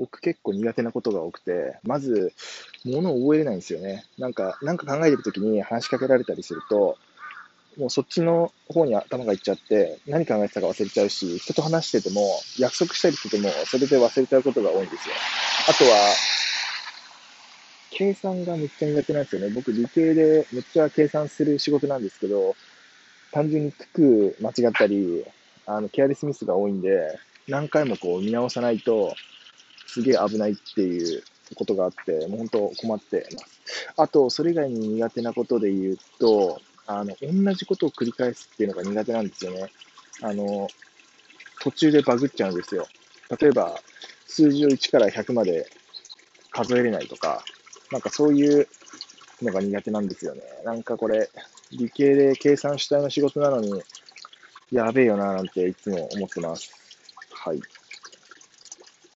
僕結構苦手なことが多くて、まず、物を覚えれないんですよね。なんか、なんか考えてるときに話しかけられたりすると、もうそっちの方に頭がいっちゃって、何考えてたか忘れちゃうし、人と話してても、約束したりしてても、それで忘れちゃうことが多いんですよ。あとは、計算がめっちゃ苦手なんですよね。僕理系でめっちゃ計算する仕事なんですけど、単純に九九間違ったり、あの、ケアレスミスが多いんで、何回もこう見直さないと、すげえ危ないっていうことがあって、もう本当困ってます。あと、それ以外に苦手なことで言うと、あの、同じことを繰り返すっていうのが苦手なんですよね。あの、途中でバグっちゃうんですよ。例えば、数字を1から100まで数えれないとか、なんかそういうのが苦手なんですよね。なんかこれ、理系で計算主体の仕事なのに、やべえよななんていつも思ってます。はい。